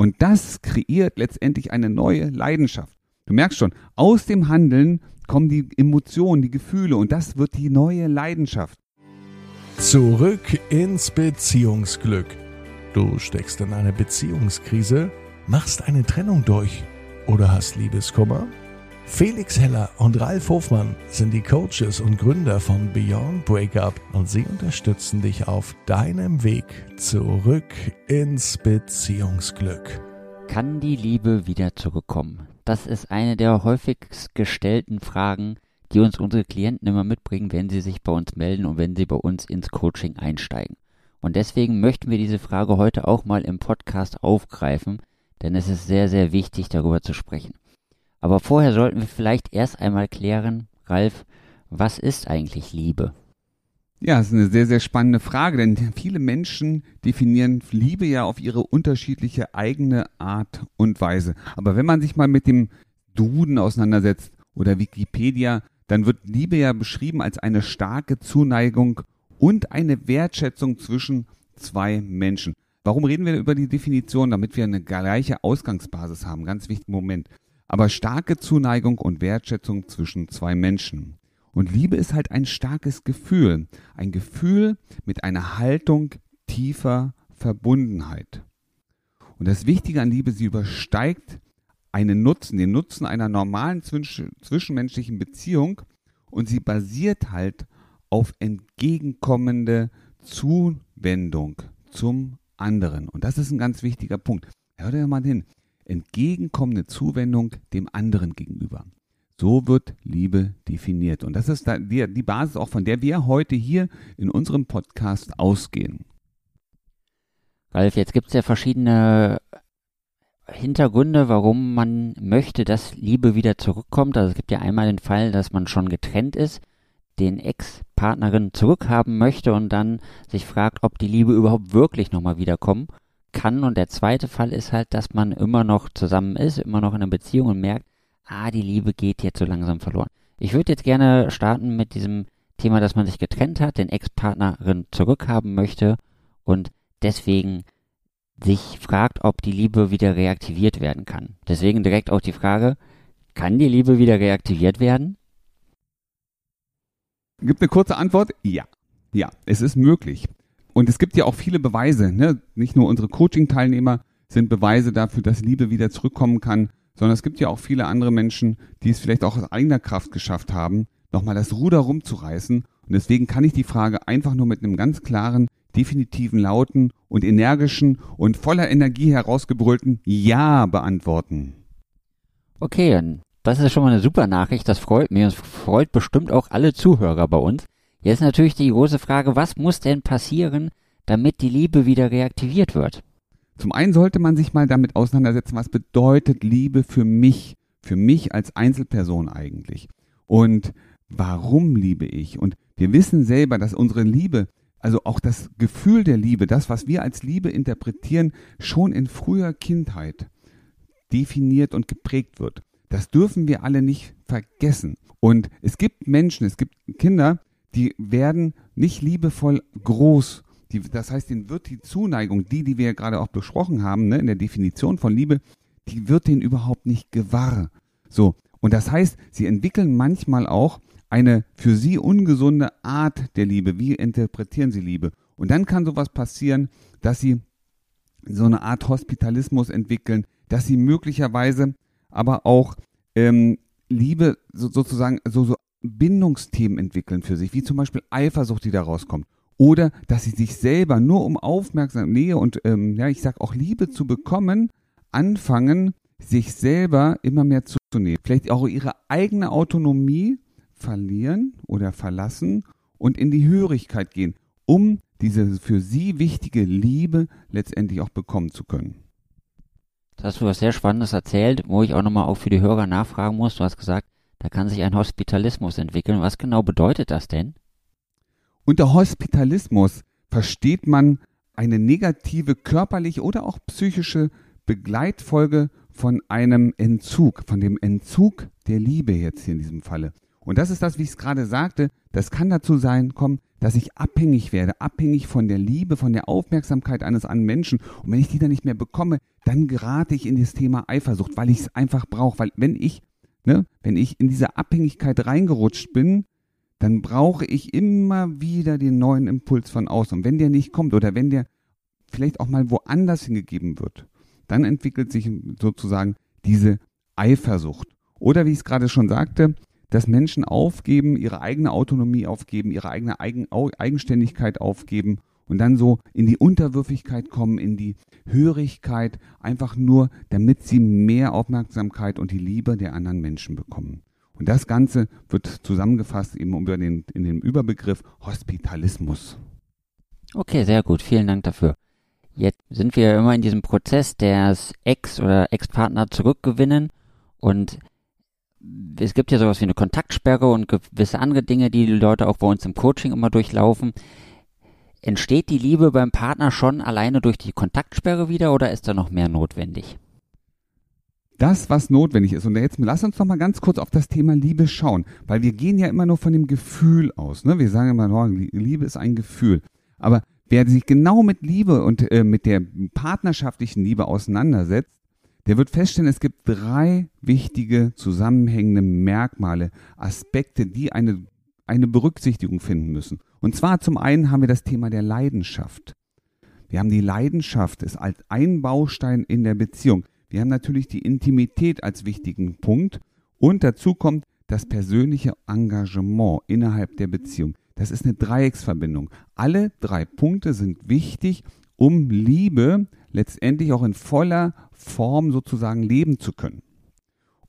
Und das kreiert letztendlich eine neue Leidenschaft. Du merkst schon, aus dem Handeln kommen die Emotionen, die Gefühle und das wird die neue Leidenschaft. Zurück ins Beziehungsglück. Du steckst in eine Beziehungskrise, machst eine Trennung durch oder hast Liebeskummer? Felix Heller und Ralf Hofmann sind die Coaches und Gründer von Beyond Breakup und sie unterstützen dich auf deinem Weg zurück ins Beziehungsglück. Kann die Liebe wieder zurückkommen? Das ist eine der häufigst gestellten Fragen, die uns unsere Klienten immer mitbringen, wenn sie sich bei uns melden und wenn sie bei uns ins Coaching einsteigen. Und deswegen möchten wir diese Frage heute auch mal im Podcast aufgreifen, denn es ist sehr, sehr wichtig, darüber zu sprechen. Aber vorher sollten wir vielleicht erst einmal klären, Ralf, was ist eigentlich Liebe? Ja, das ist eine sehr, sehr spannende Frage, denn viele Menschen definieren Liebe ja auf ihre unterschiedliche eigene Art und Weise. Aber wenn man sich mal mit dem Duden auseinandersetzt oder Wikipedia, dann wird Liebe ja beschrieben als eine starke Zuneigung und eine Wertschätzung zwischen zwei Menschen. Warum reden wir über die Definition? Damit wir eine gleiche Ausgangsbasis haben. Ganz wichtiger Moment aber starke Zuneigung und Wertschätzung zwischen zwei Menschen. Und Liebe ist halt ein starkes Gefühl, ein Gefühl mit einer Haltung tiefer Verbundenheit. Und das Wichtige an Liebe, sie übersteigt einen Nutzen, den Nutzen einer normalen zwischenmenschlichen Beziehung und sie basiert halt auf entgegenkommende Zuwendung zum anderen. Und das ist ein ganz wichtiger Punkt. Hör dir mal hin entgegenkommende Zuwendung dem anderen gegenüber. So wird Liebe definiert. Und das ist die, Basis auch, von der wir heute hier in unserem Podcast ausgehen. Ralf, jetzt gibt es ja verschiedene Hintergründe, warum man möchte, dass Liebe wieder zurückkommt. Also es gibt ja einmal den Fall, dass man schon getrennt ist, den Ex-Partnerin zurückhaben möchte und dann sich fragt, ob die Liebe überhaupt wirklich nochmal wiederkommt kann. Und der zweite Fall ist halt, dass man immer noch zusammen ist, immer noch in einer Beziehung und merkt, ah, die Liebe geht jetzt so langsam verloren. Ich würde jetzt gerne starten mit diesem Thema, dass man sich getrennt hat, den Ex-Partnerin zurückhaben möchte und deswegen sich fragt, ob die Liebe wieder reaktiviert werden kann. Deswegen direkt auch die Frage, kann die Liebe wieder reaktiviert werden? Gibt eine kurze Antwort? Ja. Ja, es ist möglich. Und es gibt ja auch viele Beweise, ne? nicht nur unsere Coaching-Teilnehmer sind Beweise dafür, dass Liebe wieder zurückkommen kann, sondern es gibt ja auch viele andere Menschen, die es vielleicht auch aus eigener Kraft geschafft haben, nochmal das Ruder rumzureißen. Und deswegen kann ich die Frage einfach nur mit einem ganz klaren, definitiven, lauten und energischen und voller Energie herausgebrüllten Ja beantworten. Okay, das ist schon mal eine super Nachricht, das freut mich und freut bestimmt auch alle Zuhörer bei uns. Jetzt natürlich die große Frage, was muss denn passieren, damit die Liebe wieder reaktiviert wird? Zum einen sollte man sich mal damit auseinandersetzen, was bedeutet Liebe für mich, für mich als Einzelperson eigentlich? Und warum liebe ich? Und wir wissen selber, dass unsere Liebe, also auch das Gefühl der Liebe, das, was wir als Liebe interpretieren, schon in früher Kindheit definiert und geprägt wird. Das dürfen wir alle nicht vergessen. Und es gibt Menschen, es gibt Kinder, die werden nicht liebevoll groß. Die, das heißt, denen wird die Zuneigung, die, die wir gerade auch besprochen haben, ne, in der Definition von Liebe, die wird denen überhaupt nicht gewahr. So. Und das heißt, sie entwickeln manchmal auch eine für sie ungesunde Art der Liebe. Wie interpretieren sie Liebe? Und dann kann sowas passieren, dass sie so eine Art Hospitalismus entwickeln, dass sie möglicherweise aber auch ähm, Liebe so, sozusagen so, so Bindungsthemen entwickeln für sich, wie zum Beispiel Eifersucht, die da rauskommt. Oder dass sie sich selber nur um Aufmerksamkeit, Nähe und ähm, ja, ich sag auch Liebe zu bekommen, anfangen, sich selber immer mehr zuzunehmen. Vielleicht auch ihre eigene Autonomie verlieren oder verlassen und in die Hörigkeit gehen, um diese für sie wichtige Liebe letztendlich auch bekommen zu können. Das hast du was sehr Spannendes erzählt, wo ich auch nochmal auch für die Hörer nachfragen muss. Du hast gesagt, da kann sich ein Hospitalismus entwickeln. Was genau bedeutet das denn? Unter Hospitalismus versteht man eine negative körperliche oder auch psychische Begleitfolge von einem Entzug, von dem Entzug der Liebe jetzt hier in diesem Falle. Und das ist das, wie ich es gerade sagte, das kann dazu sein, kommen, dass ich abhängig werde, abhängig von der Liebe, von der Aufmerksamkeit eines anderen Menschen. Und wenn ich die dann nicht mehr bekomme, dann gerate ich in das Thema Eifersucht, weil ich es einfach brauche. Weil wenn ich, ne, wenn ich in diese Abhängigkeit reingerutscht bin, dann brauche ich immer wieder den neuen Impuls von außen. Und wenn der nicht kommt oder wenn der vielleicht auch mal woanders hingegeben wird, dann entwickelt sich sozusagen diese Eifersucht. Oder wie ich es gerade schon sagte, dass Menschen aufgeben, ihre eigene Autonomie aufgeben, ihre eigene Eigen Eigenständigkeit aufgeben und dann so in die Unterwürfigkeit kommen, in die Hörigkeit, einfach nur, damit sie mehr Aufmerksamkeit und die Liebe der anderen Menschen bekommen. Und das Ganze wird zusammengefasst eben über den, in dem Überbegriff Hospitalismus. Okay, sehr gut. Vielen Dank dafür. Jetzt sind wir immer in diesem Prozess des Ex- oder Ex-Partner zurückgewinnen und es gibt ja sowas wie eine Kontaktsperre und gewisse andere Dinge, die die Leute auch bei uns im Coaching immer durchlaufen. Entsteht die Liebe beim Partner schon alleine durch die Kontaktsperre wieder oder ist da noch mehr notwendig? das, was notwendig ist. Und jetzt lass uns noch mal ganz kurz auf das Thema Liebe schauen, weil wir gehen ja immer nur von dem Gefühl aus. Ne? Wir sagen immer, oh, Liebe ist ein Gefühl. Aber wer sich genau mit Liebe und äh, mit der partnerschaftlichen Liebe auseinandersetzt, der wird feststellen, es gibt drei wichtige zusammenhängende Merkmale, Aspekte, die eine, eine Berücksichtigung finden müssen. Und zwar zum einen haben wir das Thema der Leidenschaft. Wir haben die Leidenschaft, ist als ein Baustein in der Beziehung. Wir haben natürlich die Intimität als wichtigen Punkt und dazu kommt das persönliche Engagement innerhalb der Beziehung. Das ist eine Dreiecksverbindung. Alle drei Punkte sind wichtig, um Liebe letztendlich auch in voller Form sozusagen leben zu können.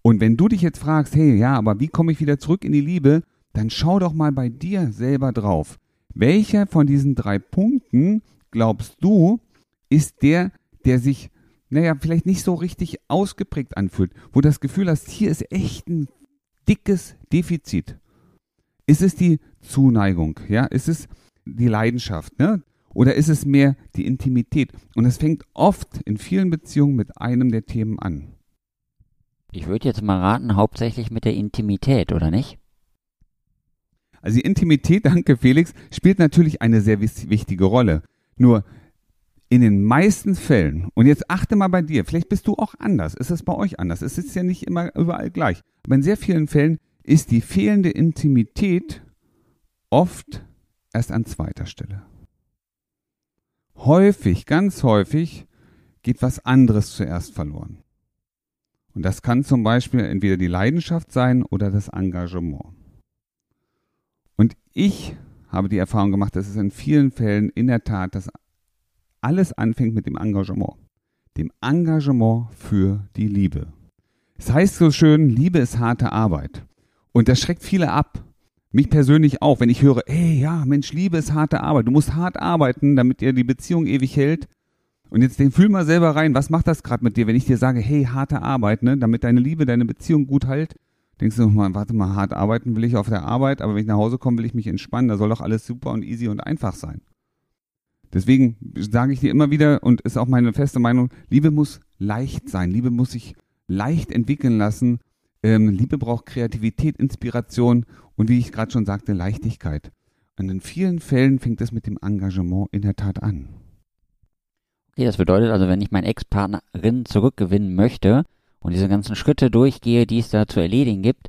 Und wenn du dich jetzt fragst, hey, ja, aber wie komme ich wieder zurück in die Liebe, dann schau doch mal bei dir selber drauf. Welcher von diesen drei Punkten glaubst du ist der, der sich naja, vielleicht nicht so richtig ausgeprägt anfühlt, wo du das Gefühl hast, hier ist echt ein dickes Defizit. Ist es die Zuneigung, ja? Ist es die Leidenschaft, ne? Oder ist es mehr die Intimität? Und es fängt oft in vielen Beziehungen mit einem der Themen an. Ich würde jetzt mal raten, hauptsächlich mit der Intimität, oder nicht? Also die Intimität, danke Felix, spielt natürlich eine sehr wichtige Rolle. Nur in den meisten Fällen, und jetzt achte mal bei dir, vielleicht bist du auch anders, ist es bei euch anders, es ist ja nicht immer überall gleich, aber in sehr vielen Fällen ist die fehlende Intimität oft erst an zweiter Stelle. Häufig, ganz häufig geht was anderes zuerst verloren. Und das kann zum Beispiel entweder die Leidenschaft sein oder das Engagement. Ich habe die Erfahrung gemacht, dass es in vielen Fällen in der Tat das alles anfängt mit dem Engagement. Dem Engagement für die Liebe. Es heißt so schön, Liebe ist harte Arbeit. Und das schreckt viele ab. Mich persönlich auch, wenn ich höre, ey, ja, Mensch, Liebe ist harte Arbeit. Du musst hart arbeiten, damit dir die Beziehung ewig hält. Und jetzt fühl mal selber rein, was macht das gerade mit dir, wenn ich dir sage, hey, harte Arbeit, ne, damit deine Liebe, deine Beziehung gut hält? Denkst du mal, warte mal, hart arbeiten will ich auf der Arbeit, aber wenn ich nach Hause komme, will ich mich entspannen. Da soll doch alles super und easy und einfach sein. Deswegen sage ich dir immer wieder und ist auch meine feste Meinung, Liebe muss leicht sein, Liebe muss sich leicht entwickeln lassen. Ähm, Liebe braucht Kreativität, Inspiration und wie ich gerade schon sagte, Leichtigkeit. Und in vielen Fällen fängt es mit dem Engagement in der Tat an. Okay, das bedeutet also, wenn ich meinen Ex-Partnerin zurückgewinnen möchte und diese ganzen Schritte durchgehe, die es da zu erledigen gibt,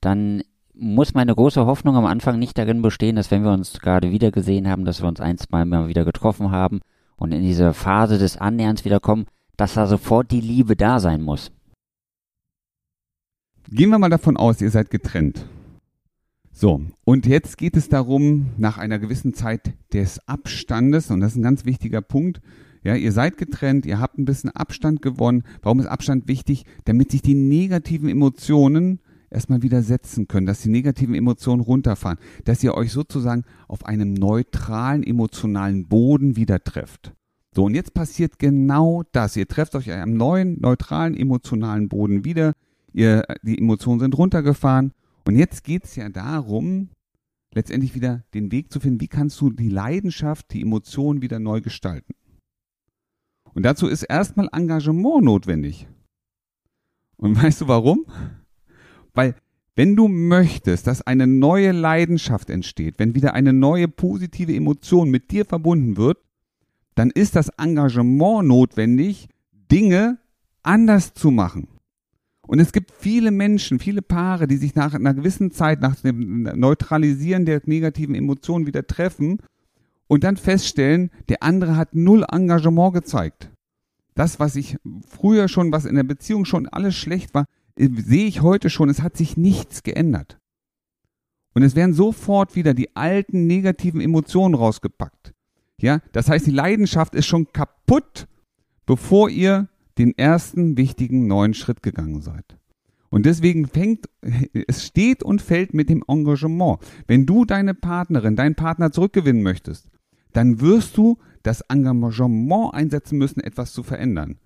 dann muss meine große Hoffnung am Anfang nicht darin bestehen, dass wenn wir uns gerade wieder gesehen haben, dass wir uns ein, Mal wieder getroffen haben und in diese Phase des Annäherns wiederkommen, dass da sofort die Liebe da sein muss. Gehen wir mal davon aus, ihr seid getrennt. So, und jetzt geht es darum, nach einer gewissen Zeit des Abstandes, und das ist ein ganz wichtiger Punkt, ja, ihr seid getrennt, ihr habt ein bisschen Abstand gewonnen. Warum ist Abstand wichtig? Damit sich die negativen Emotionen erstmal wieder setzen können, dass die negativen Emotionen runterfahren, dass ihr euch sozusagen auf einem neutralen emotionalen Boden wieder trefft. So, und jetzt passiert genau das. Ihr trefft euch einem neuen, neutralen, emotionalen Boden wieder. Ihr, die Emotionen sind runtergefahren. Und jetzt geht es ja darum, letztendlich wieder den Weg zu finden, wie kannst du die Leidenschaft, die Emotionen wieder neu gestalten. Und dazu ist erstmal Engagement notwendig. Und weißt du warum? Weil Wenn du möchtest, dass eine neue Leidenschaft entsteht, wenn wieder eine neue positive Emotion mit dir verbunden wird, dann ist das Engagement notwendig, Dinge anders zu machen. Und es gibt viele Menschen, viele Paare, die sich nach einer gewissen Zeit, nach dem Neutralisieren der negativen Emotionen wieder treffen und dann feststellen, der andere hat null Engagement gezeigt. Das, was ich früher schon, was in der Beziehung schon alles schlecht war, sehe ich heute schon, es hat sich nichts geändert. Und es werden sofort wieder die alten negativen Emotionen rausgepackt. Ja, das heißt, die Leidenschaft ist schon kaputt, bevor ihr den ersten wichtigen neuen Schritt gegangen seid. Und deswegen fängt, es steht und fällt mit dem Engagement. Wenn du deine Partnerin, deinen Partner zurückgewinnen möchtest, dann wirst du das Engagement einsetzen müssen, etwas zu verändern.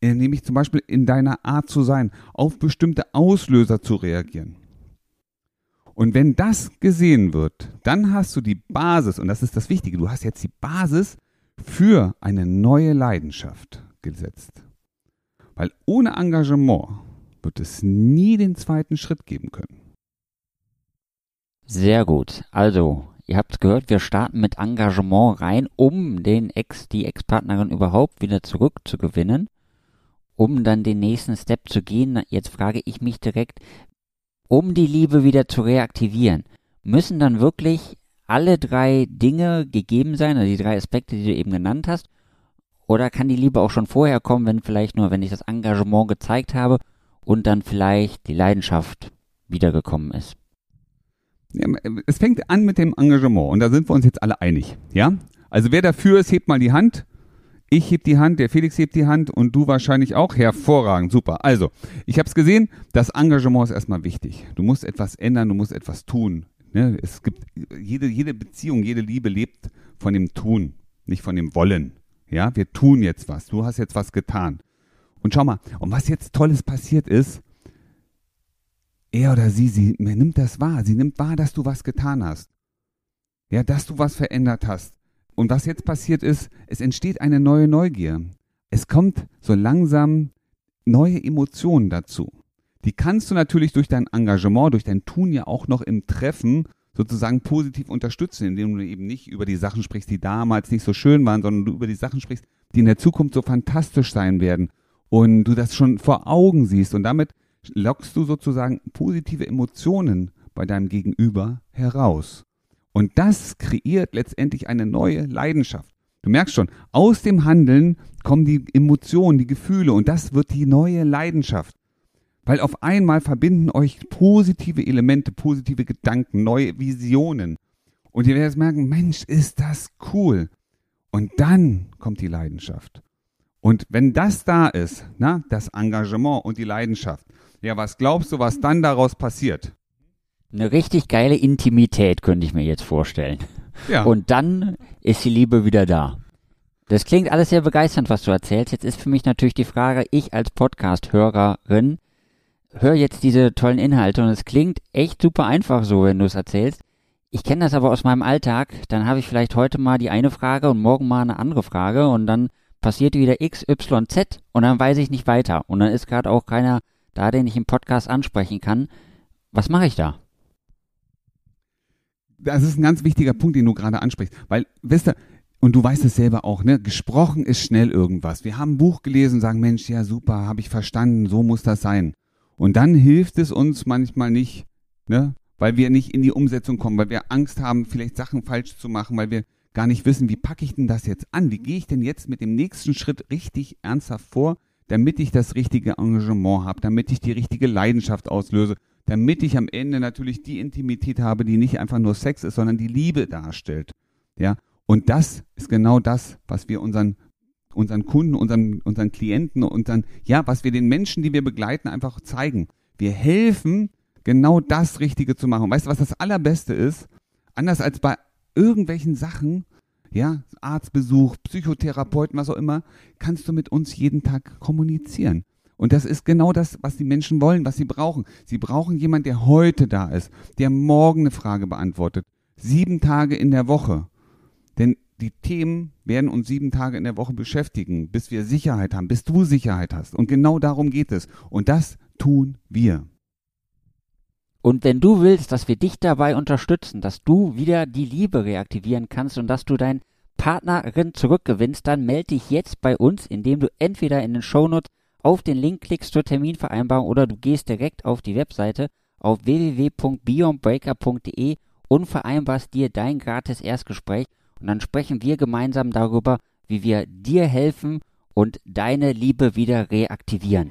Äh, nämlich zum Beispiel in deiner Art zu sein, auf bestimmte Auslöser zu reagieren. Und wenn das gesehen wird, dann hast du die Basis, und das ist das Wichtige, du hast jetzt die Basis für eine neue Leidenschaft gesetzt. Weil ohne Engagement wird es nie den zweiten Schritt geben können. Sehr gut. Also, ihr habt gehört, wir starten mit Engagement rein, um den Ex, die Ex-Partnerin überhaupt wieder zurückzugewinnen, um dann den nächsten Step zu gehen. Jetzt frage ich mich direkt, um die Liebe wieder zu reaktivieren, müssen dann wirklich alle drei Dinge gegeben sein, also die drei Aspekte, die du eben genannt hast, oder kann die Liebe auch schon vorher kommen, wenn vielleicht nur, wenn ich das Engagement gezeigt habe und dann vielleicht die Leidenschaft wiedergekommen ist? Es fängt an mit dem Engagement und da sind wir uns jetzt alle einig, ja? Also wer dafür ist, hebt mal die Hand. Ich heb die Hand, der Felix hebt die Hand und du wahrscheinlich auch. Hervorragend, super. Also, ich habe es gesehen, das Engagement ist erstmal wichtig. Du musst etwas ändern, du musst etwas tun. Ne? Es gibt jede, jede Beziehung, jede Liebe lebt von dem Tun, nicht von dem Wollen. Ja, wir tun jetzt was. Du hast jetzt was getan. Und schau mal, und was jetzt Tolles passiert ist, er oder sie, sie nimmt das wahr. Sie nimmt wahr, dass du was getan hast. Ja, dass du was verändert hast. Und was jetzt passiert ist, es entsteht eine neue Neugier. Es kommt so langsam neue Emotionen dazu. Die kannst du natürlich durch dein Engagement, durch dein Tun ja auch noch im Treffen sozusagen positiv unterstützen, indem du eben nicht über die Sachen sprichst, die damals nicht so schön waren, sondern du über die Sachen sprichst, die in der Zukunft so fantastisch sein werden und du das schon vor Augen siehst und damit lockst du sozusagen positive Emotionen bei deinem Gegenüber heraus. Und das kreiert letztendlich eine neue Leidenschaft. Du merkst schon, aus dem Handeln kommen die Emotionen, die Gefühle und das wird die neue Leidenschaft. Weil auf einmal verbinden euch positive Elemente, positive Gedanken, neue Visionen. Und ihr werdet merken, Mensch, ist das cool. Und dann kommt die Leidenschaft. Und wenn das da ist, na, das Engagement und die Leidenschaft, ja, was glaubst du, was dann daraus passiert? Eine richtig geile Intimität könnte ich mir jetzt vorstellen. Ja. Und dann ist die Liebe wieder da. Das klingt alles sehr begeisternd, was du erzählst. Jetzt ist für mich natürlich die Frage, ich als Podcast-Hörerin, höre jetzt diese tollen Inhalte und es klingt echt super einfach so, wenn du es erzählst. Ich kenne das aber aus meinem Alltag. Dann habe ich vielleicht heute mal die eine Frage und morgen mal eine andere Frage und dann passiert wieder X, Y, Z und dann weiß ich nicht weiter. Und dann ist gerade auch keiner da, den ich im Podcast ansprechen kann. Was mache ich da? Das ist ein ganz wichtiger Punkt, den du gerade ansprichst. Weil, wisst ihr, und du weißt es selber auch, ne? Gesprochen ist schnell irgendwas. Wir haben ein Buch gelesen und sagen, Mensch, ja super, habe ich verstanden, so muss das sein. Und dann hilft es uns manchmal nicht, ne? weil wir nicht in die Umsetzung kommen, weil wir Angst haben, vielleicht Sachen falsch zu machen, weil wir gar nicht wissen, wie packe ich denn das jetzt an? Wie gehe ich denn jetzt mit dem nächsten Schritt richtig ernsthaft vor, damit ich das richtige Engagement habe, damit ich die richtige Leidenschaft auslöse, damit ich am Ende natürlich die Intimität habe, die nicht einfach nur Sex ist, sondern die Liebe darstellt. Ja, und das ist genau das, was wir unseren unseren Kunden, unseren, unseren Klienten, unseren, ja, was wir den Menschen, die wir begleiten, einfach zeigen. Wir helfen, genau das Richtige zu machen. weißt du, was das Allerbeste ist? Anders als bei irgendwelchen Sachen, ja, Arztbesuch, Psychotherapeuten, was auch immer, kannst du mit uns jeden Tag kommunizieren. Und das ist genau das, was die Menschen wollen, was sie brauchen. Sie brauchen jemanden, der heute da ist, der morgen eine Frage beantwortet. Sieben Tage in der Woche. Denn die Themen werden uns sieben Tage in der Woche beschäftigen, bis wir Sicherheit haben, bis du Sicherheit hast. Und genau darum geht es. Und das tun wir. Und wenn du willst, dass wir dich dabei unterstützen, dass du wieder die Liebe reaktivieren kannst und dass du deinen Partnerin zurückgewinnst, dann melde dich jetzt bei uns, indem du entweder in den Shownotes auf den Link klickst zur Terminvereinbarung oder du gehst direkt auf die Webseite auf www.beyondbreaker.de und vereinbarst dir dein gratis Erstgespräch und dann sprechen wir gemeinsam darüber, wie wir dir helfen und deine Liebe wieder reaktivieren.